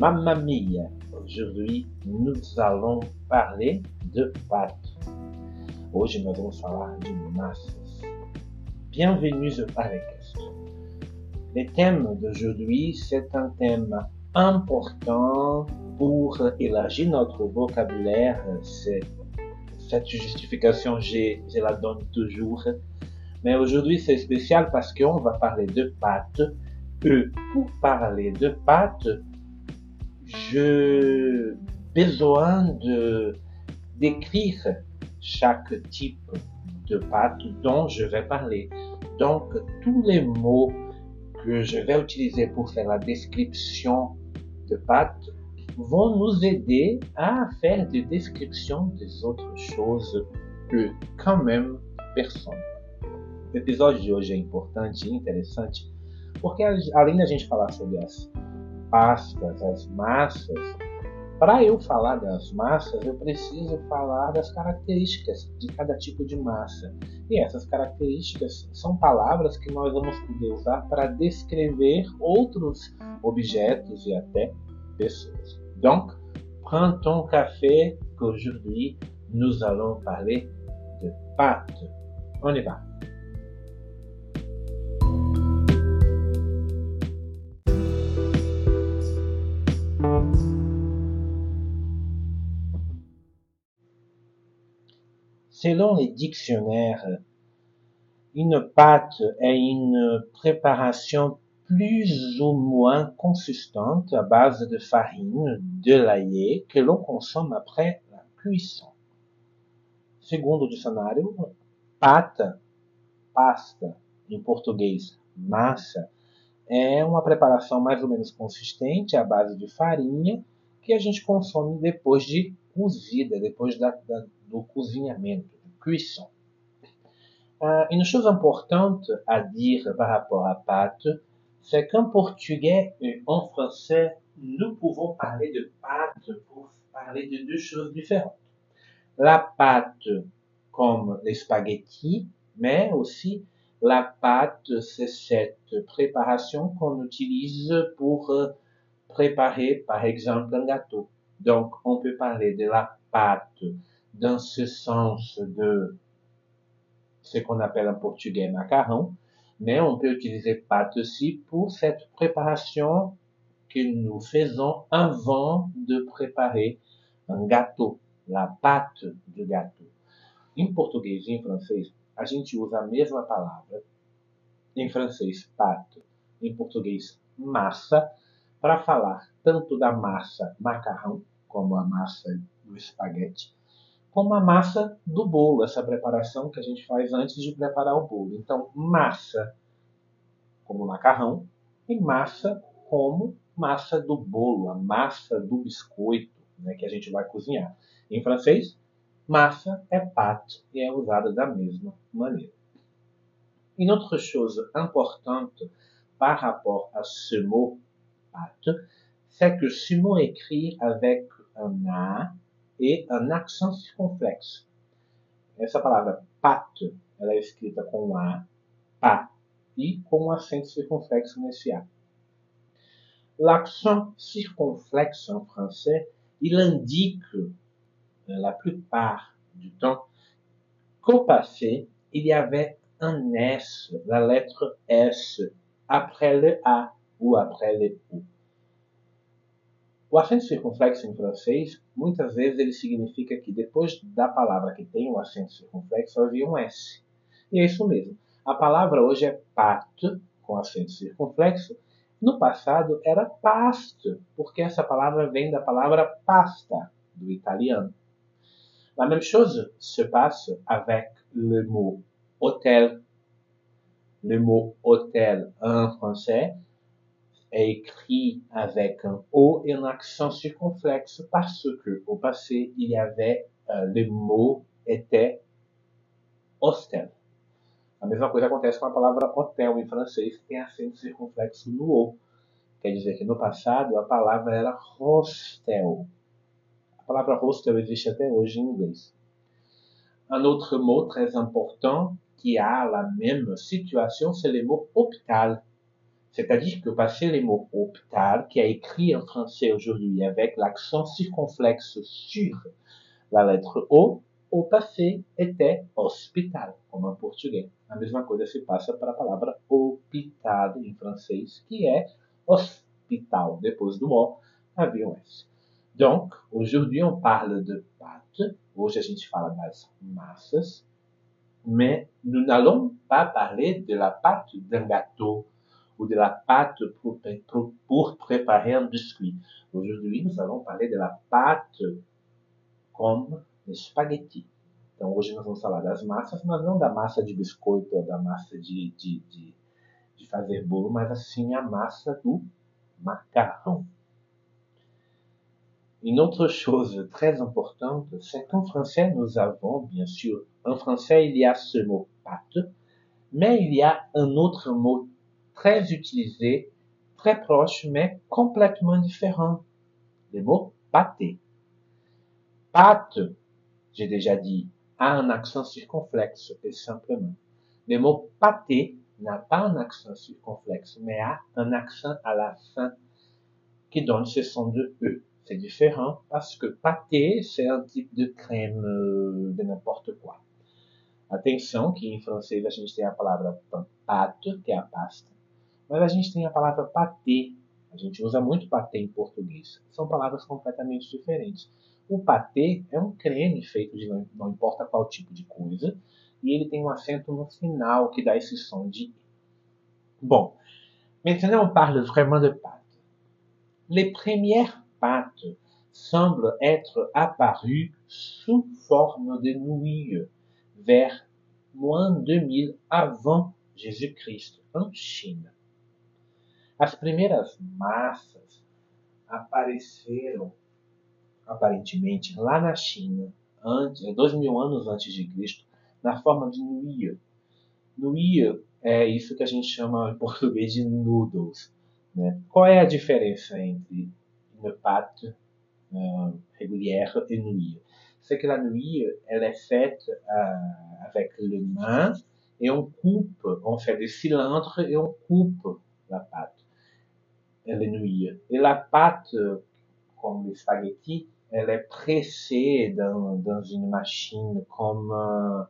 Mamma mia! Aujourd'hui, nous allons parler de pâtes. Hoje nós vamos falar de massas. Bienvenue au Parecast. Le thème d'aujourd'hui, c'est un thème important pour élargir notre vocabulaire. Cette justification, je, je la donne toujours. Mais aujourd'hui, c'est spécial parce qu'on va parler de pâtes. Et pour parler de pâtes, je besoin de d'écrire chaque type de pâte dont je vais parler. Donc, tous les mots que je vais utiliser pour faire la description de pâte vont nous aider à faire des descriptions des autres choses que, quand même, personne. O episódio de hoje é importante e interessante porque, além da gente falar sobre as pastas, as massas, para eu falar das massas, eu preciso falar das características de cada tipo de massa. E essas características são palavras que nós vamos poder usar para descrever outros objetos e até pessoas. Donc, prends ton café qu'aujourd'hui nous allons parler de pâtes. On y va. Selon les dictionnaires, une pâte est une préparation plus ou moins consistante à base de farine, de l'ail que l'on consomme après la cuisson. Segundo o dicionário, pata, pasta, em português, massa, é uma preparação mais ou menos consistente à base de farinha que a gente consome depois de cozida, depois da, da, do cozinhamento, cuisson. Uh, une chose importante à dire par rapport à pâte, c'est qu'en portugais et en français, nous pouvons parler de pâte pour parler de deux choses différentes. La pâte comme les spaghettis, mais aussi la pâte, c'est cette préparation qu'on utilise pour euh, préparer, par exemple, un gâteau. Donc, on peut parler de la pâte dans ce sens de ce qu'on appelle en portugais macarrão, mais on peut utiliser pâte aussi pour cette préparation que nous faisons avant de préparer un gâteau, la pâte du gâteau. Em português e em francês, a gente usa a mesma palavra. Em francês, pâte, em português, massa, para falar tanto da massa macarrão, como a massa do espaguete, como a massa do bolo, essa preparação que a gente faz antes de preparar o bolo. Então, massa como macarrão e massa como massa do bolo, a massa do biscoito né, que a gente vai cozinhar. Em francês, massa é pâte e é usada da mesma maneira. Une autre chose importante par rapport à ce mot pâte, c'est que ce mot écrit avec un A et un accent circonflexe. Essa palavra pâte, ela é escrita com A, pá, e com um acento circonflexo nesse A. L'accent circonflexe en français, il indique la plupart du temps qu'au passé, il y avait un S, la lettre S, après le A ou après le U. O acento circunflexo em francês, muitas vezes ele significa que depois da palavra que tem o acento circunflexo havia um S. E é isso mesmo. A palavra hoje é pâte, com acento circunflexo. No passado era paste, porque essa palavra vem da palavra pasta, do italiano. La même chose se passe avec le mot hôtel. Le mot hôtel en français est écrit avec un O et un accent circonflexe parce que au passé il y avait euh, le mot était hostel. A mesma coisa acontece com a palavra hotel em francês, tem acento circunflexo no O. Quer dizer que no passado a palavra era hostel. A palavra hostel existe até hoje em inglês. Un autre mot très important qui a la même situation, c'est le mot hôpital. C'est-à-dire que passer les mots hôpital, qui est écrit en français aujourd'hui avec l'accent circonflexe sur la lettre O, au passé était hospital, como em português. A mesma coisa se passa para a palavra hospital em francês, que é hospital. Depois do O, havia um S. Donc, aujourd'hui on parle de pâte. Hoje a gente fala das massas. Mais nous n'allons pas parler de la pâte d'un gâteau ou de la pâte pour, préparer un biscuit. Aujourd'hui, nous allons parler de la pâte comme spaghetti. Então, hoje nós vamos falar das massas, mas não da massa de biscoito ou da massa de, de, de, de fazer bolo, mas assim a massa do macarrão. Une autre chose très importante, c'est qu'en français, nous avons, bien sûr, en français, il y a ce mot pâte, mais il y a un autre mot très utilisé, très proche, mais complètement différent. Le mot pâté. Pâte, j'ai déjà dit, a un accent circonflexe, et simplement. Le mot pâté n'a pas un accent circonflexe, mais a un accent à la fin qui donne ce son de E. C'est différent parce que pâté, c'est un type de crème euh, de n'importe quoi. Atenção que em francês a gente tem a palavra pâte, que é a pasta, mas a gente tem a palavra pâté. A gente usa muito pâté em português. São palavras completamente diferentes. O pâté é um creme feito de não, não importa qual tipo de coisa, e ele tem um acento no final que dá esse som de. Bon, maintenant on parle vraiment de pâte. Les premières pâtes semblent être apparues sous forme de nouilles vers moins 2000 avant Jésus-Christ, en China. As primeiras massas apareceram aparentemente lá na China, antes, dois mil anos antes de Cristo, na forma de nouilles. Nouilles é isso que a gente chama em português de noodles. Né? Qual é a diferença entre une pâte euh, régulière et C'est que la nouille, elle est faite euh, avec le main et on coupe, on fait des cylindres et on coupe la pâte, les nouilles. Et la pâte, comme les spaghettis, elle est pressée dans, dans une machine comme euh,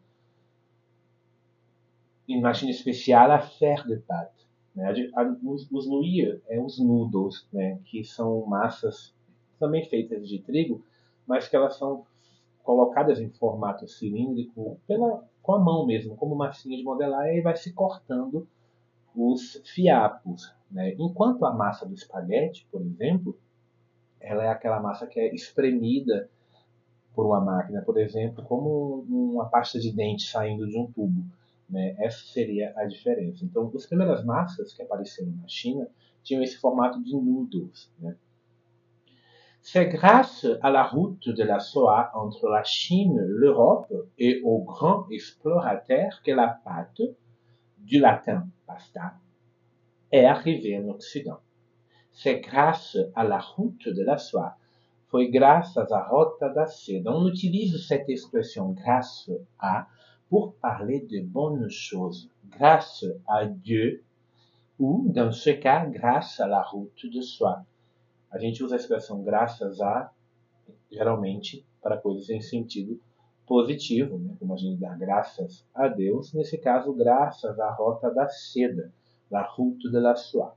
une machine spéciale à faire de pâte. Né? Os, os nouilles é os noodles, né? que são massas também feitas de trigo, mas que elas são colocadas em formato cilíndrico pela, com a mão mesmo, como massinha de modelar, e aí vai se cortando os fiapos. Né? Enquanto a massa do espaguete, por exemplo, ela é aquela massa que é espremida por uma máquina, por exemplo, como uma pasta de dente saindo de um tubo. Né? Essa seria a diferença. Então, as primeiras massas que apareceram na China tinham esse formato de noodles. Né? C'est grâce à la route de la soie entre la Chine, l'Europe et aux grands explorateurs que la pâte, du latin pasta, est arrivée en Occident. C'est grâce à la route de la soie. Foi graças à rota da seda. On utilise cette expression grâce à pour parler de bonnes choses, grâce à Dieu, ou, dans ce cas, grâce à la route de soie. A gente usa a expressão graças a, geralmente, para coisas em sentido positivo, né? como a gente dá graças a Deus, nesse caso, graças à rota da seda, la route de la soie.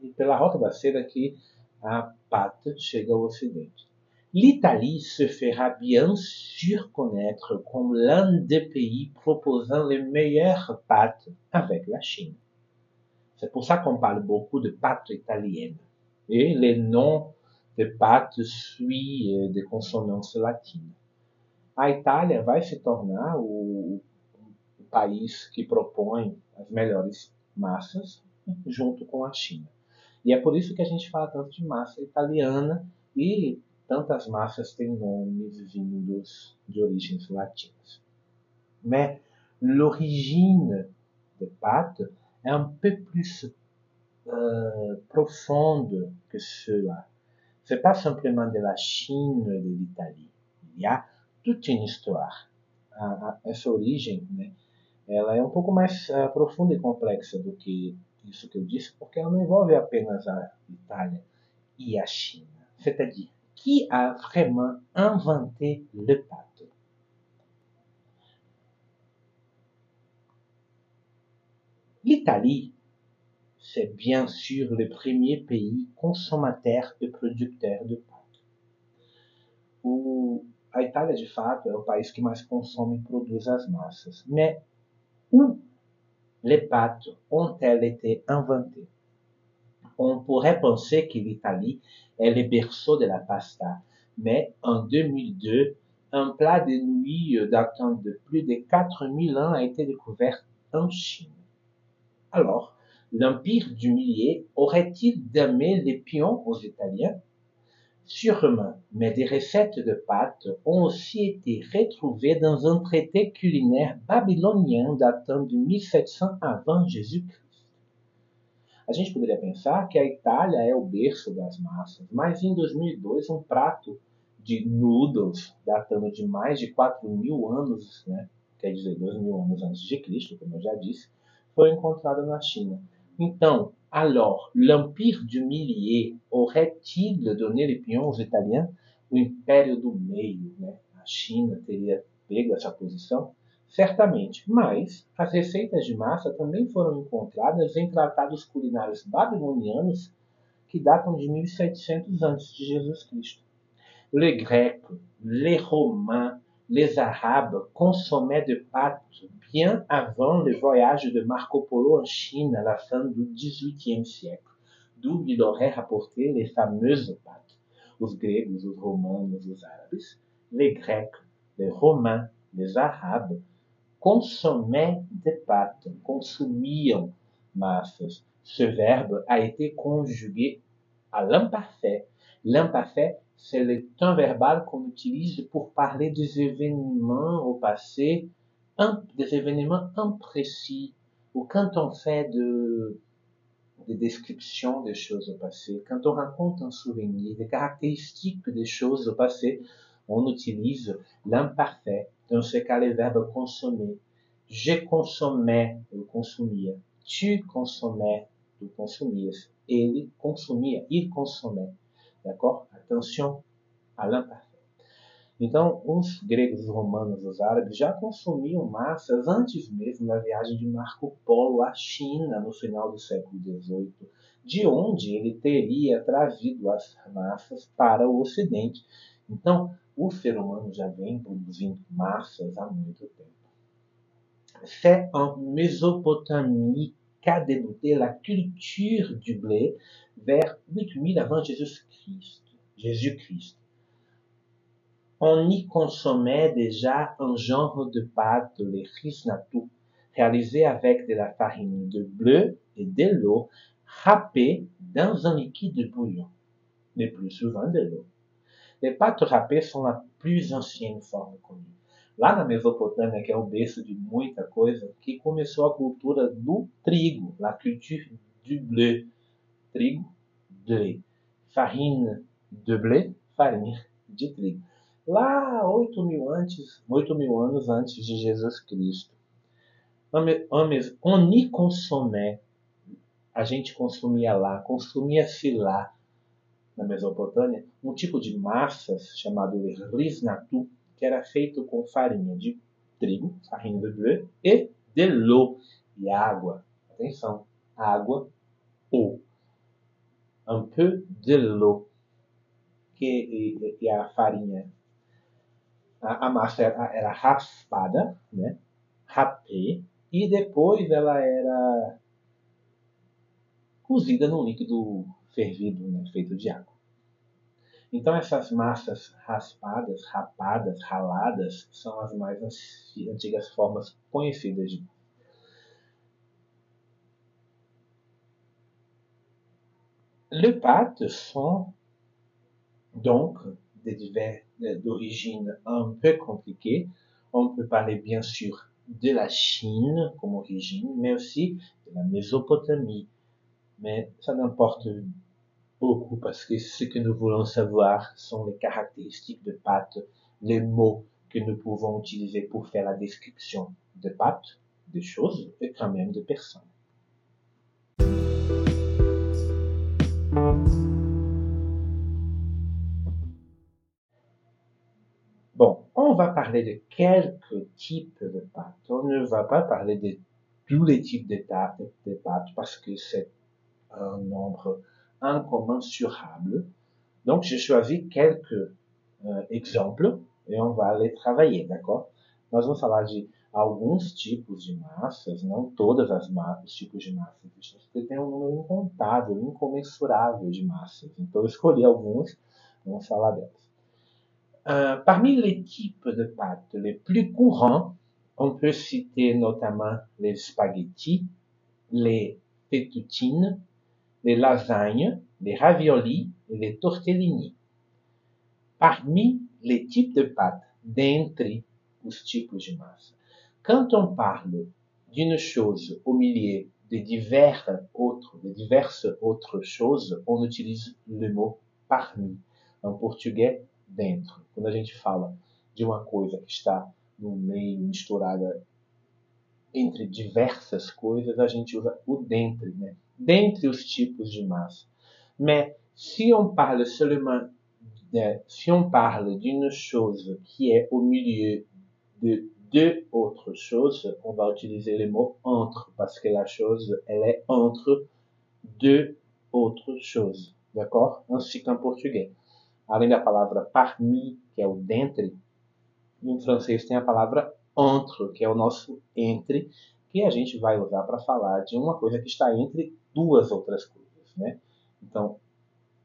E pela rota da seda que a pata chega ao ocidente. L'Italie se fera bien sûr connaître comme l'un des pays proposant les meilleures pâtes avec la Chine. C'est pour ça qu'on parle beaucoup de pâtes italiennes. Et les noms de pâtes suivent des consonantes latines. A Itália vai se tornar o, o país que propõe as melhores massas junto com a China. E é por isso que a gente fala tanto de massa italiana e tantas massas têm nomes vindos de origens latinas. Mais l'origine des pâtes est un peu plus euh, que cela. C'est pas simplement de la Chine et de l'Italie. Il y a toute une histoire. A, a, essa origem, né, ela é um pouco mais uh, profunda e do que isso que eu disse porque ela não envolve apenas a Itália e a China. C'est-à-dire, qui a vraiment inventé le pâte L'Italie, c'est bien sûr le premier pays consommateur et producteur de pâte. A de fato, é o país que mais consome e produz as massas. Mais où les pâtes ont-elles été inventées On pourrait penser que l'Italie est le berceau de la pasta, mais en 2002, un plat de nouilles datant de plus de 4000 ans a été découvert en Chine. Alors, l'Empire du Milieu aurait-il donné les pions aux Italiens? Sûrement, mais des recettes de pâtes ont aussi été retrouvées dans un traité culinaire babylonien datant de 1700 avant Jésus-Christ. A gente poderia pensar que a Itália é o berço das massas, mas em 2002 um prato de noodles datando de mais de 4 mil anos, né, quer dizer, 2 mil anos antes de Cristo, como eu já disse, foi encontrado na China. Então, alors, l'Empire du Milieu aurait-il donné les pions aos italiens? O Império do Meio, né? a China teria pego essa posição? Certamente, mas as receitas de massa também foram encontradas em tratados culinários babilonianos que datam de 1700 a.C. Jesus Cristo. Les Grecs, les Arabes consommaient de pâtes bien avant le voyage de Marco Polo en Chine à la fin du XVIIIe siècle, d'où il aurait rapporté les fameuses pâtes. Os gregos, os romanos, os árabes, les Grecs, les Romains, les Arabes consommaient des pâtes, consumiam massas. Ce verbe a été conjugué à l'imparfait. L'imparfait c'est le temps verbal qu'on utilise pour parler des événements au passé, des événements imprécis, ou quand on fait de, des descriptions des choses au passé, quand on raconte un souvenir, des caractéristiques des choses au passé, on utilise l'imparfait. Dans ce cas, le verbe consommer. Je consommais, eu consumia. Tu consommais, tu consumias. Ele consumia, il consommait. D'accord Atenção à l'imparfait. Então, os gregos, os romanos, os árabes já consumiam massas antes mesmo da viagem de Marco Polo à China no final do século XVIII, de onde ele teria trazido as massas para o Ocidente. Então, o ser humano já vem produzindo massas há muito tempo. C'est en Mésopotamie qu'a la culture du blé vers 8000 avant Jésus-Christ. Jésus-Christ. On y consommait déjà un genre de pâte, le risnatu, réalisé avec de la farine de bleu et de l'eau râpée dans un liquide bouillon, le plus souvent de l'eau. Les pâtes râpées sont la plus ancienne forme connue. Lá na Mesopotâmia, que é o berço de muita coisa, que começou a cultura do trigo, la culture du bleu. Trigo, blé. Farine de blé, farinha de trigo. Lá, 8 mil, antes, 8 mil anos antes de Jesus Cristo. On y consommait, a gente consumia lá, consumia-se lá, na Mesopotâmia, um tipo de massas chamado risnatu, que era feito com farinha de trigo, farinha de bleu, e de l'eau, e água. Atenção, água, ou. Un peu de l'eau, que e, e a farinha, a, a massa era, era, raspada, né? Rapé, e depois ela era cozida num líquido fervido, né? feito de água. Então essas massas raspadas, rapadas, raladas são as mais antigas formas conhecidas de Les pâtes sont donc d'origine un peu compliquée. On peut parler bien sûr de la Chine comme origine, mais aussi de la Mésopotamie. Mais ça n'importe beaucoup parce que ce que nous voulons savoir sont les caractéristiques de pâte, les mots que nous pouvons utiliser pour faire la description de pâte, de choses et quand même de personnes. Bon, on va parler de quelques types de pâtes. On ne va pas parler de tous les types de, pâtes, pâtes parce que c'est un nombre incommensurable. Donc, j'ai choisi quelques uh, exemplos e on va les travailler, d'accord? Nós vamos falar de alguns tipos de massas, não todas as massas, tipos de massas. Você tem um número incontável, incomensurável de massas. Então, eu escolhi alguns, vamos falar delas. Uh, parmi les types de pâtes les plus courants, on peut citer notamment les spaghettis, les fettuccines, les lasagnes, les raviolis et les tortellini. Parmi les types de pâtes, dentre os tipos de massa. Quand on parle d'une chose au milieu de divers autres, de diverses autres choses, on utilise le mot parmi. En português, dentro. Quando a gente fala de uma coisa que está no meio, misturada entre diversas coisas, a gente usa o dentre, né? Dentre os tipos de massa. Mais si on parle seulement, de, si on parle d'une chose qui est au milieu de deux autres choses, on va utiliser le mot entre, parce que la chose, elle est entre deux autres choses. D'accord Ainsi qu'en português. Além da palavra parmi, que é o dentre, em francês tem a palavra entre, que é o nosso entre, que a gente vai usar para falar de uma coisa que está entre duas outras coisas, né? Então,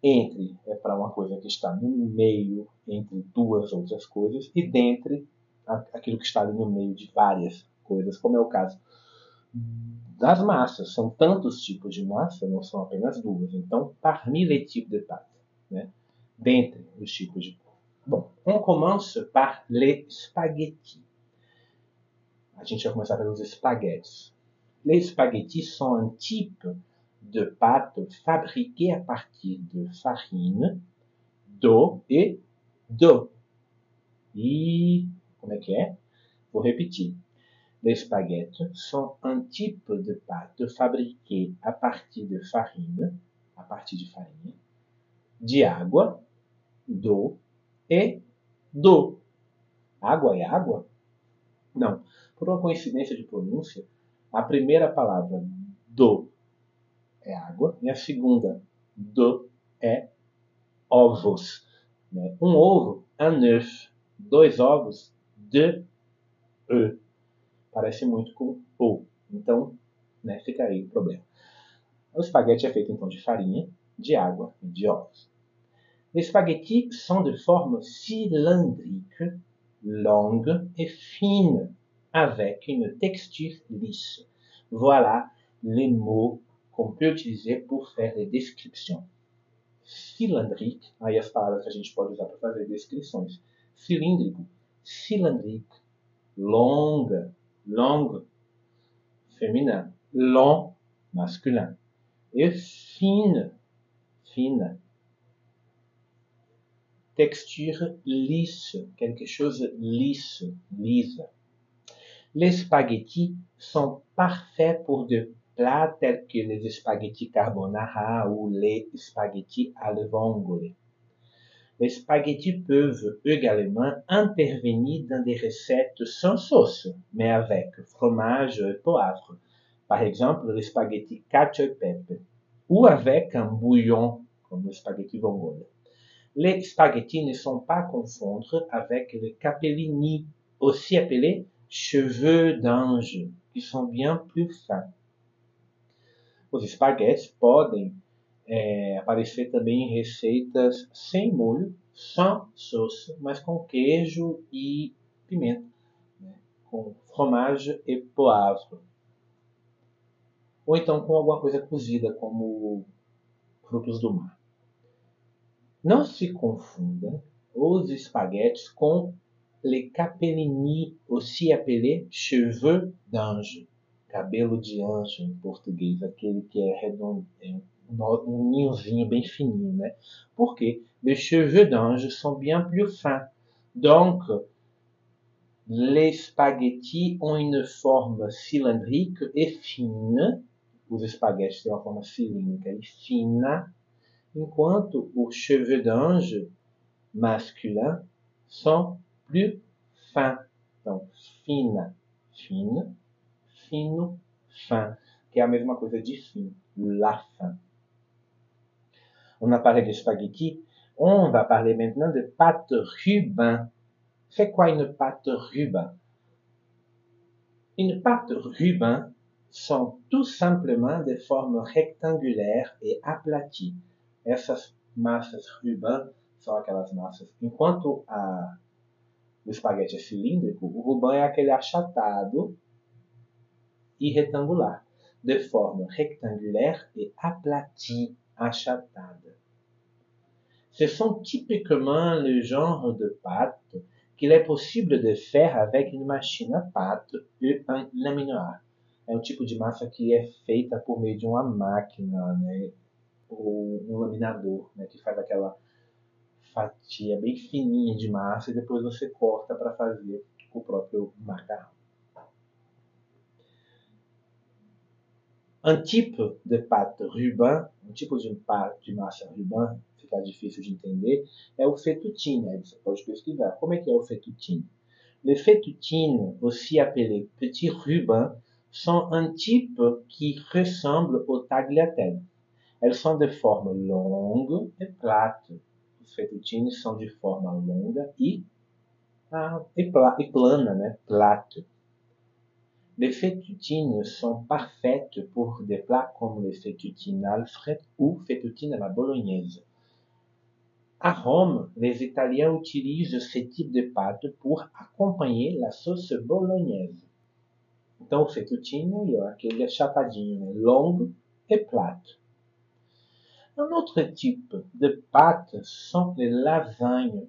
entre é para uma coisa que está no meio entre duas outras coisas e dentre aquilo que está ali no meio de várias coisas, como é o caso das massas. São tantos tipos de massa, não são apenas duas. Então, parmi les types de pâte, né? dentre os tipos de. Bom, on commence par les spaghettis. A gente vai começar pelos espaguetes. Les spaghettis sont un type de pâte fabriquée à partir de farine, d'eau et d'eau. E como é que é? Vou repetir. Les spaghettes sont un type de pâte fabriquée à partir de farine, à partir de farinha, de água, d'eau e do. Água é água? Não. Por uma coincidência de pronúncia, a primeira palavra do é água e a segunda do é ovos. Né? Um ovo, un œuf. Dois ovos, de e. Parece muito com o. Então, né, fica aí o problema. O espaguete é feito então de farinha, de água e de ovos. Les spaghettis sont de forme cylindrique, longue et fine, avec une texture lisse. Voilà les mots qu'on peut utiliser pour faire les descriptions. Cylindrique, aí as palavras que a gente pode usar para fazer descrições. Cilíndrico, cylindrique, longue, longue, féminin, long, masculin, et fine, fine. Texture lisse, quelque chose lisse, lisse. Les spaghettis sont parfaits pour des plats tels que les spaghettis carbonara ou les spaghettis al vongole. Les spaghettis peuvent également intervenir dans des recettes sans sauce, mais avec fromage et poivre. Par exemple, les spaghettis cacio e pepe, ou avec un bouillon, comme le spaghetti vongole. Les spaghettis ne sont pas à confondre avec les capellini, aussi appelés cheveux d'ange, qui sont bien plus fins. Os espaguetes podem é, aparecer também em receitas sem molho, só sauce, mas com queijo e pimenta, né? com fromage e poivre. Ou então com alguma coisa cozida, como frutos do mar. Não se confunda os espaguetes com le capellini, aussi appelé cheveux d'ange, cabelo de anjo em português, aquele que é redondo, é um ninhozinho bem fininho, né? Porque les cheveux d'ange sont bien plus fins. Donc, les spaghettis ont une forme cylindrique et fine. Os espaguetes têm uma forma cilíndrica e fina, enquanto os cheveux d'ange masculins são plus fin. Então, fina, fine, fino, fin, que é a mesma coisa de fim, la fin. On a parlé de spaghetti, on va parler maintenant de pâte Rubin. C'est quoi une pâte Rubin Une pâte Rubin sont tout simplement des formes rectangulaires e aplaties. Essas massas Rubin são aquelas massas. Enquanto a, o espaguete é cilíndrico, o Rubin é aquele achatado e retangular, de forma rectangulaire et aplatie, achatada. Ce sont typiquement le genre de pâtes qu'il est possible de faire avec une machine à pâte e un laminaire. É um tipo de massa que é feita por meio de uma máquina, né? ou um laminador, né? que faz aquela fatia bem fininha de massa e depois você corta para fazer o próprio macarrão. Un type de pâte Rubin, um tipo de, de massa Rubin, fica difícil de entender, é o fettuccine. Aí você pode pesquisar. Como é que é o fettuccine? Les fettuccines, aussi appelés petits rubins, sont un type qui ressemble au tagliatelle. Elles sont de forme longue et plate. Os fettuccines são de forma longa e, ah, e, pla, e plana, né? Plate. Les fettuccines sont parfaites pour des plats comme les fettuccines Alfred ou fettuccine à la bolognaise. À Rome, les Italiens utilisent ce type de pâte pour acompanhar la sauce bolognaise. Então, fettuccine é aquele achapadinho, né? longo e plate. Un autre type de pâte sont les lasagnes.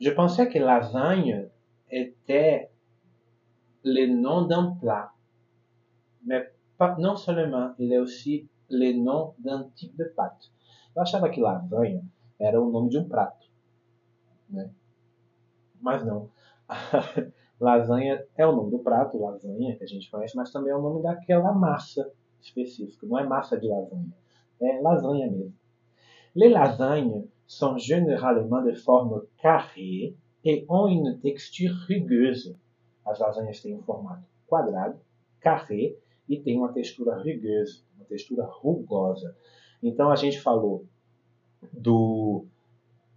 Je pensais que lasagne était le nom d'un plat. Mais pas, não seulement, ele é aussi le nom d'un type de pâte. Eu achava que lasanha era o nome de um prato. Né? Mas não. lasanha é o nome do prato, lasanha, que a gente conhece, mas também é o nome daquela massa específica. Não é massa de lasanha, é lasanha mesmo. Les lasagnes sont généralement de forme carrée et ont une texture rugueuse. As lasanhas têm um formato quadrado, carré, e tem uma textura rugueuse, uma textura rugosa. Então a gente falou do,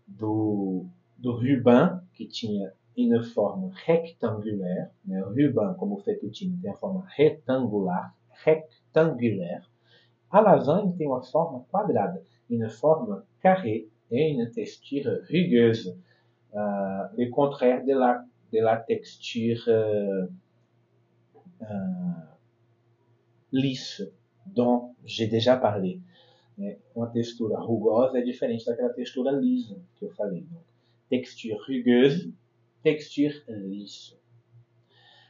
do, do Rubin, que tinha uma forma rectangular. Né? O Rubin, como o fettuccine, tem a forma retangular, rectangular. A lasanha tem uma forma quadrada, uma forma carré e uma textura rugueuse. Uh, le contraire de la de la texture euh, euh, lisse dont j'ai déjà parlé. Uma textura rugosa é diferente daquela textura lisa que eu falei. Donc, texture rugueuse, texture lisse.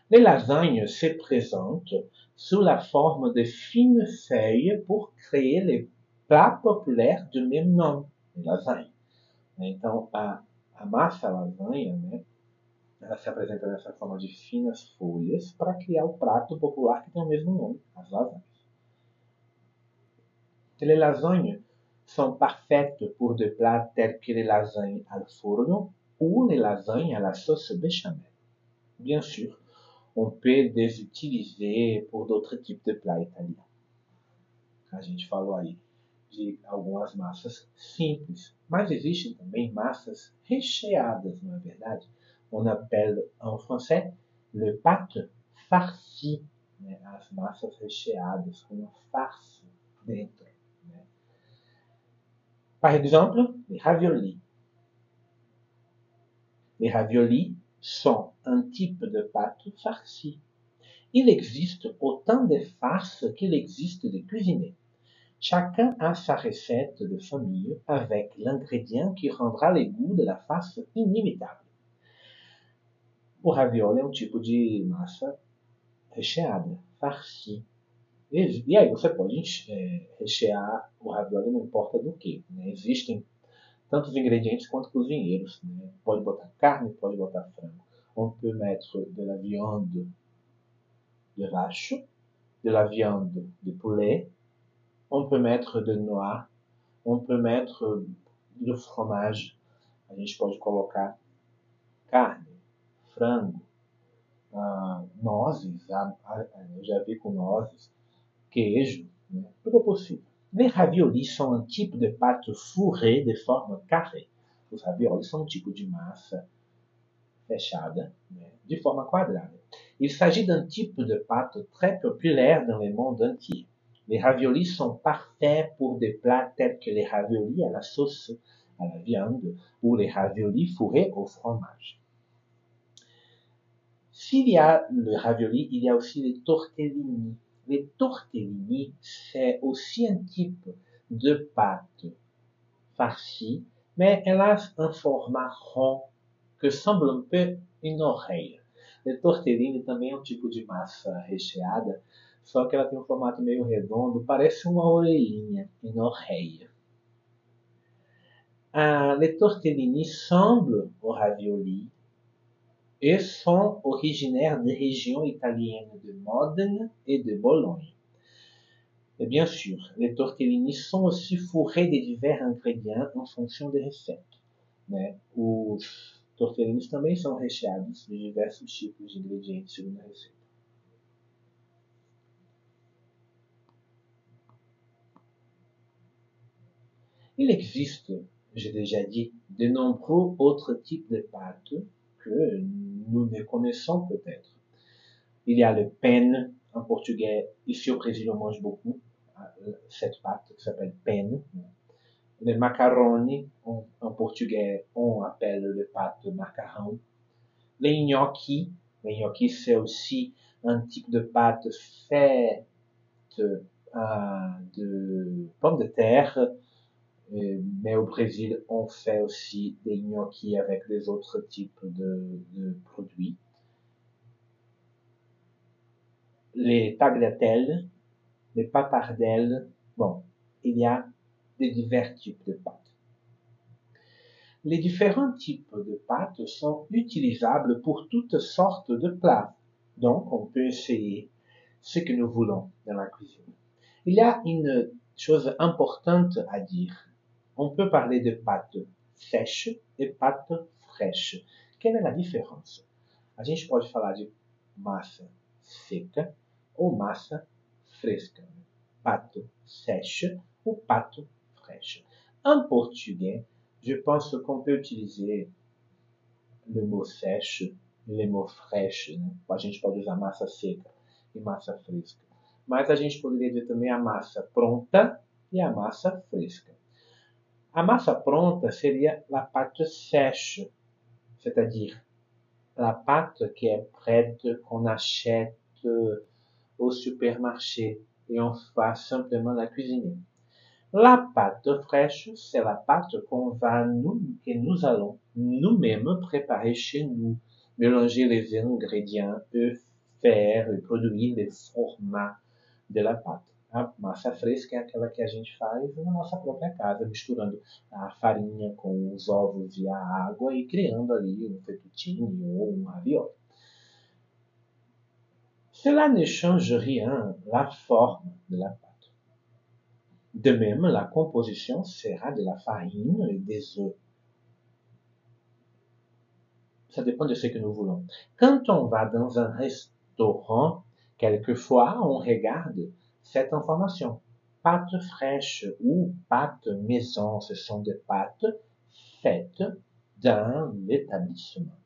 Les lasagnes se présentent sous la forme de fines feuilles pour créer les plats populaires du même nom, lasanha. Então, a, a massa lasanha, né, ela se apresenta nessa forma de finas folhas para criar o prato popular que tem o mesmo nome, as lasanhas. Les lasagnes sont parfaites pour des plats tels que les lasagnes al forno ou les lasagnes à la sauce béchamel. Bien sûr, on peut les utiliser pour d'autres types de plats italiens. A gente falou aí de algumas massas simples, mas existem também massas recheadas, não é verdade? On appelle en français le pâte farci? Par exemple, les raviolis. Les raviolis sont un type de pâte farcie. Il existe autant de farces qu'il existe de cuisiniers. Chacun a sa recette de famille avec l'ingrédient qui rendra le goût de la farce inimitable. O ravioli é um tipo de massa recheada, farci. E, e aí você pode é, rechear o ravioli não importa do que. Né? Existem tantos ingredientes quanto cozinheiros. Né? Pode botar carne, pode botar frango. On peut mettre de la viande de vache, de la viande de poulet, on peut mettre de noix, on peut mettre do fromage. A gente pode colocar carne, frango, ah, nozes, ah, ah, eu já vi com nozes, queijo, né? tudo é possível. Les raviolis são um tipo de pâte fourrée de forma carrée. Os raviolis são um tipo de massa fechada, né? de forma quadrada. Il s'agit d'un type de pâte très populaire dans le monde entier. Les raviolis sont parfaits pour des plats tels que les raviolis à la sauce à la viande ou les raviolis fourrés au fromage. S'il y a le ravioli, il y a aussi les tortellini. Les tortellini, c'est aussi un type de pâte farcie, mais elle a un format rond que semble un peu une oreille. Le tortellini também é um tipo de massa recheada, só que ela tem um formato meio redondo, parece uma orelhinha, uma oreille. Ah, les tortellini semblent au ravioli et sont originaires des régions italiennes de Modène et de Bologne. Et bien sûr, les tortellini sont aussi fourrés de divers ingrédients en fonction des recettes. Né? Os tortellinis também são recheados de diversos tipos de ingredientes segundo a. Il existe, j'ai déjà dit, de nombreux autres types de pâtes que nous ne connaissons peut-être. Il y a le penne en portugais. Ici au Brésil, on mange beaucoup euh, cette pâte qui s'appelle penne. Le macaroni, en, portugais, on appelle le pâte macarrão. Les gnocchi, les gnocchi, c'est aussi un type de pâte faite euh, de pommes de terre, mais au Brésil, on fait aussi des gnocchis avec les autres types de, produits. Les tagliatelles, les papardelles, bon, il y a de divers types de pâtes. Les différents types de pâtes sont utilisables pour toutes sortes de plats. Donc, on peut essayer ce que nous voulons dans la cuisine. Il y a une chose importante à dire. On peut parler de pâtes sèches et pâtes fraîches. Quelle est la différença? A gente pode falar de massa seca ou massa fresca. Pâte sèche ou pâte fraîche. En portugais, je pense qu'on peut utiliser le mot sèche e le mot fraîche. Né? A gente pode usar massa seca e massa fresca. Mas a gente poderia dizer também a massa pronta e a massa fresca. A massa pronta seria la pâte sèche, c'est-à-dire la pâte qui est prête qu'on achète au supermarché et on va simplement la cuisiner. La pâte fraîche, c'est la pâte qu'on va que nous allons nous-mêmes préparer chez nous, mélanger les ingrédients faire et produire les formats de la pâte. A massa fresca é aquela que a gente faz na nossa própria casa, misturando a farinha com os ovos e a água e criando ali um fettuccine ou um ravioli. Cela ne change rien la forme de la pâte. De même, la composition sera de la farine et des œufs. Ça dépend de ce que nous voulons. Quand on va dans un restaurant, quelquefois on regarde cette information. Pâtes fraîches ou pâtes maison, ce sont des pâtes faites dans l'établissement.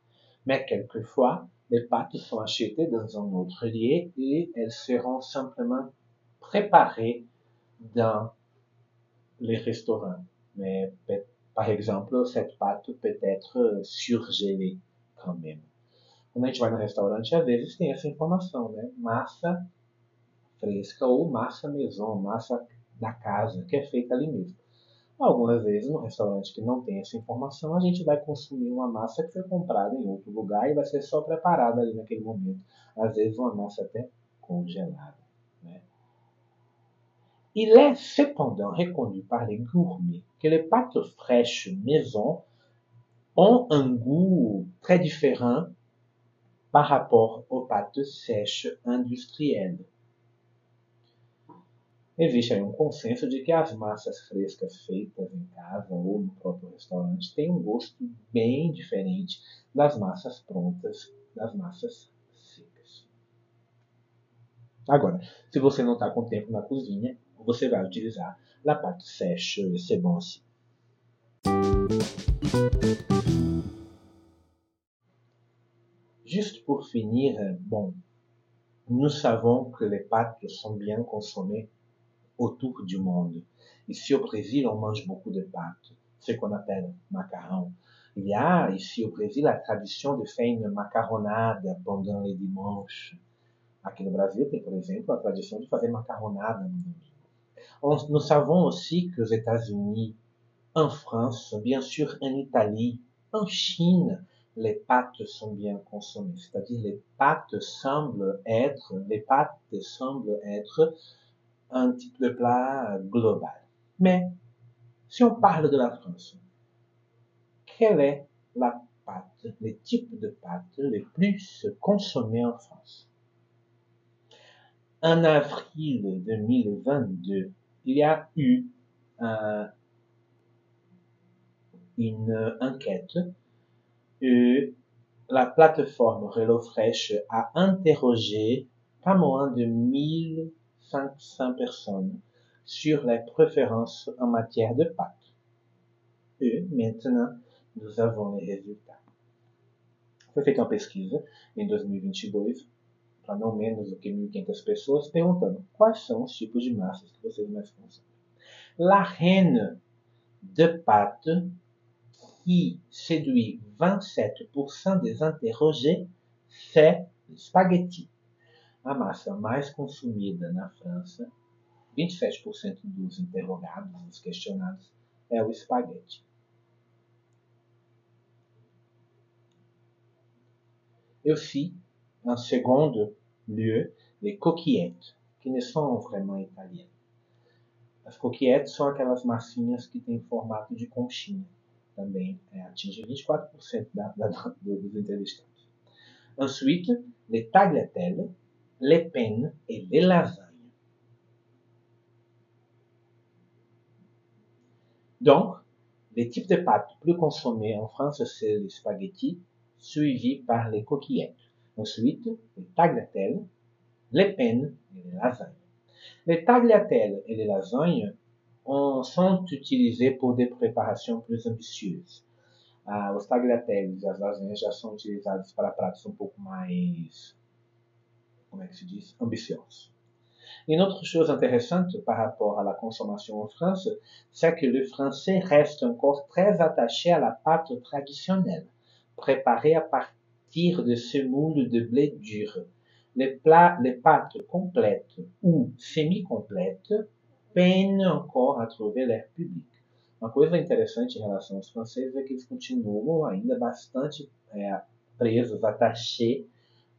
Mais quelquefois, les pâtes sont achetées dans un autre lieu et elles seront simplement préparées dans les restaurants. Mais par exemple, cette pâte peut être surgelée quand même. Quando a gente vai no restaurante, às vezes tem essa informação, né? Massa fresca ou massa maison, massa da casa, que é feita ali mesmo. Algumas vezes, no restaurante que não tem essa informação, a gente vai consumir uma massa que foi comprada em outro lugar e vai ser só preparada ali naquele momento. Às vezes, uma massa até congelada. Né? Il est cependant reconnu par les gourmets que les pâtes fraîches maison ont un goût très différent par rapport aux pâtes sèches industrielles. Existe aí um consenso de que as massas frescas feitas em casa ou no próprio restaurante têm um gosto bem diferente das massas prontas, das massas secas. Agora, se você não está com tempo na cozinha, você vai utilizar la pâte sèche, c'est bon aussi. Juste pour finir, bon, nous savons que les pâtes sont bien consommées autour du monde. Ici au Brésil, on mange beaucoup de pâtes, ce qu'on appelle macarrão. Il y a ici au Brésil la tradition de faire une macarronade pendant les dimanches. Aqui no Brasil tem, por exemplo, a tradição de fazer macarronada no domingo. Nous savons aussi que aux États-Unis, en France, bien sûr en Italie, en Chine, les pâtes sont bien consommées. C'est-à-dire les pâtes semblent être, les pâtes semblent être un type de plat global. Mais si on parle de la France, quelle est la pâte, les types de pâtes les plus consommés en France? En avril 2022, il y a eu euh, une enquête et la plateforme HelloFresh a interrogé pas moins de 1500 personnes sur les préférences en matière de pâtes. Et maintenant, nous avons les résultats. Foi uma pesquisa em 2022 para não menos do que 1.500 pessoas perguntando quais são os tipos de massas que vocês mais consomem. La reine de pâte qui séduit 27% des interrogés, c'est spaghetti. A massa mais consumida na França, 27% dos interrogados, dos questionados, é o espaguete. Et aussi, en second lieu, les coquillettes, qui ne sont vraiment italiennes. As coquillettes são aquelas massinhas que têm formato de conchinha. Também é, atinge 24% da, da, dos entrevistados. Ensuite, les tagliatelles, les peines et les lasagnes. Donc, les types de pâtes plus consommés en France, c'est les spaghettis, suivi par les coquillettes. Ensuite, les tagliatelles, les peines et les lasagnes. Les tagliatelles et les lasagnes sont utilisés pour des préparations plus ambitieuses. Ah, os tagliatelles e as lasanhas já são utilizados para pratos um pouco mais, que se diz, ambiciosos. Une autre chose intéressante par rapport à la consommation en France, c'est que le français reste encore très attaché à la pâte traditionnelle, préparée à partir de semoule de blé dur. Les, plats, les pâtes complètes ou semi-complètes peinent encore à trouver l'air public. Uma coisa interessante em relação aos franceses é que eles continuam ainda bastante é, presos, attachés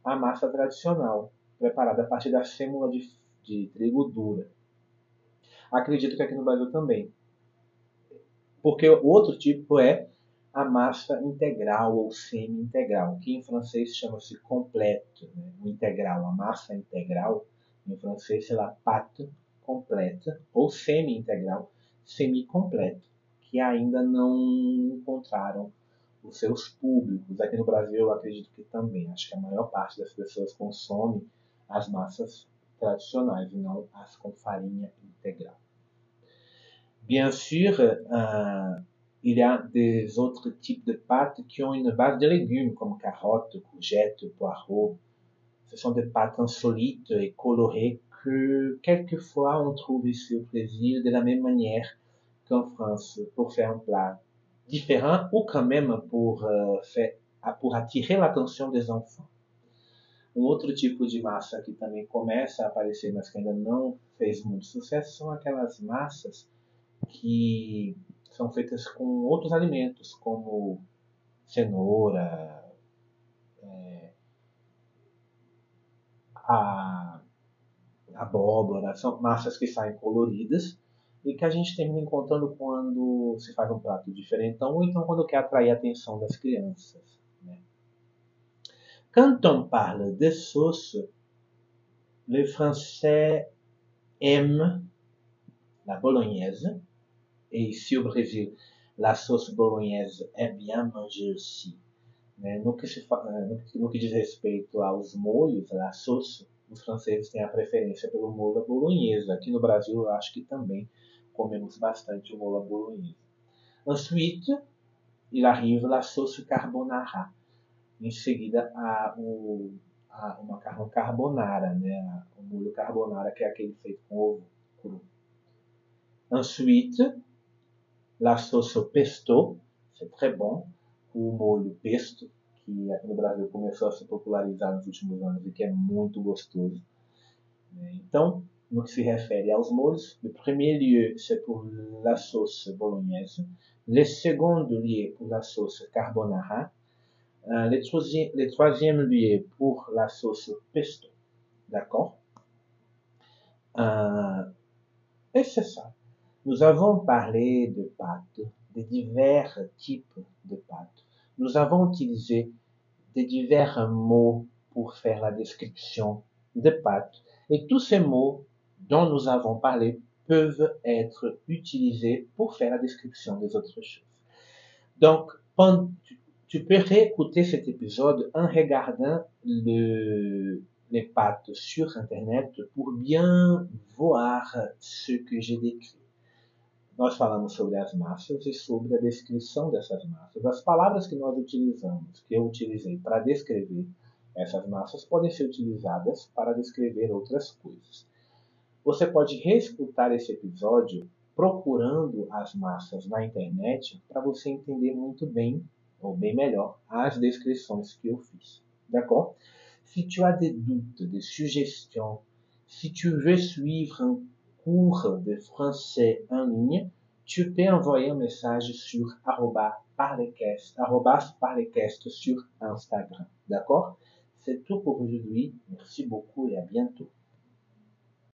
à massa tradicional, preparada a partir da sêmula de de trigo dura. Acredito que aqui no Brasil também. Porque o outro tipo é a massa integral ou semi-integral, que em francês chama-se completo. Né? O integral, a massa integral, em francês, é la pâte completa, ou semi-integral, semi-completo, que ainda não encontraram os seus públicos. Aqui no Brasil, eu acredito que também. Acho que a maior parte das pessoas consome as non as. Bien sûr, euh, il y a des autres types de pâtes qui ont une base de légumes, comme carottes, courgettes, poireaux. Ce sont des pâtes insolites et colorées que quelquefois on trouve ici au Brésil de la même manière qu'en France pour faire un plat différent ou quand même pour, euh, faire, pour attirer l'attention des enfants. Um outro tipo de massa que também começa a aparecer, mas que ainda não fez muito sucesso, são aquelas massas que são feitas com outros alimentos, como cenoura, é, a abóbora, são massas que saem coloridas e que a gente termina encontrando quando se faz um prato diferentão ou então quando quer atrair a atenção das crianças. Quand on parle de sauce, le français aime la bolognaise. Et ici au Brésil, la sauce bolognaise é bien mangée aussi. Né? No, que se, no que diz respeito aos molhos, a sauce, os franceses têm a preferência pelo molho bolonhesa. Aqui no Brasil, eu acho que também comemos bastante o molho bolonhesa. Ensuite, il arrive la sauce carbonara. Em seguida, a, o, a, o macarrão carbonara, né? o molho carbonara, que é aquele feito com ovo cru. Ensuite, la sauce pesto, c'est très bon, o molho pesto, que aqui no Brasil começou a se popularizar nos últimos anos e que é muito gostoso. Então, no que se refere aos molhos, le premier lieu, c'est pour la sauce bolognaise. Le second lieu, pour la sauce carbonara. Euh, le, troisième, le troisième lieu, pour la sauce pesto. D'accord? Euh, Et c'est ça. Nous avons parlé de pâtes, de divers types de pâtes. Nous avons utilisé de divers mots pour faire la description de pâtes. Et tous ces mots dont nous avons parlé peuvent être utilisés pour faire la description des autres choses. Donc, tu peux réécouter cet épisode en regardant le, les pâtes sur Internet pour bien voir ce que j'ai décrit. Nós falamos sobre as massas e sobre a descrição dessas massas. As palavras que nós utilizamos, que eu utilizei para descrever essas massas, podem ser utilizadas para descrever outras coisas. Você pode reescutar esse episódio procurando as massas na internet para você entender muito bem, ou bem melhor, as descrições que eu fiz. D'accord? Si tu as des doutes, des suggestions, si tu veux suivre un cours de français en ligne, tu peux envoyer un message sur parlecast, parlecast sur Instagram. D'accord? C'est tout pour aujourd'hui. Merci beaucoup et à bientôt.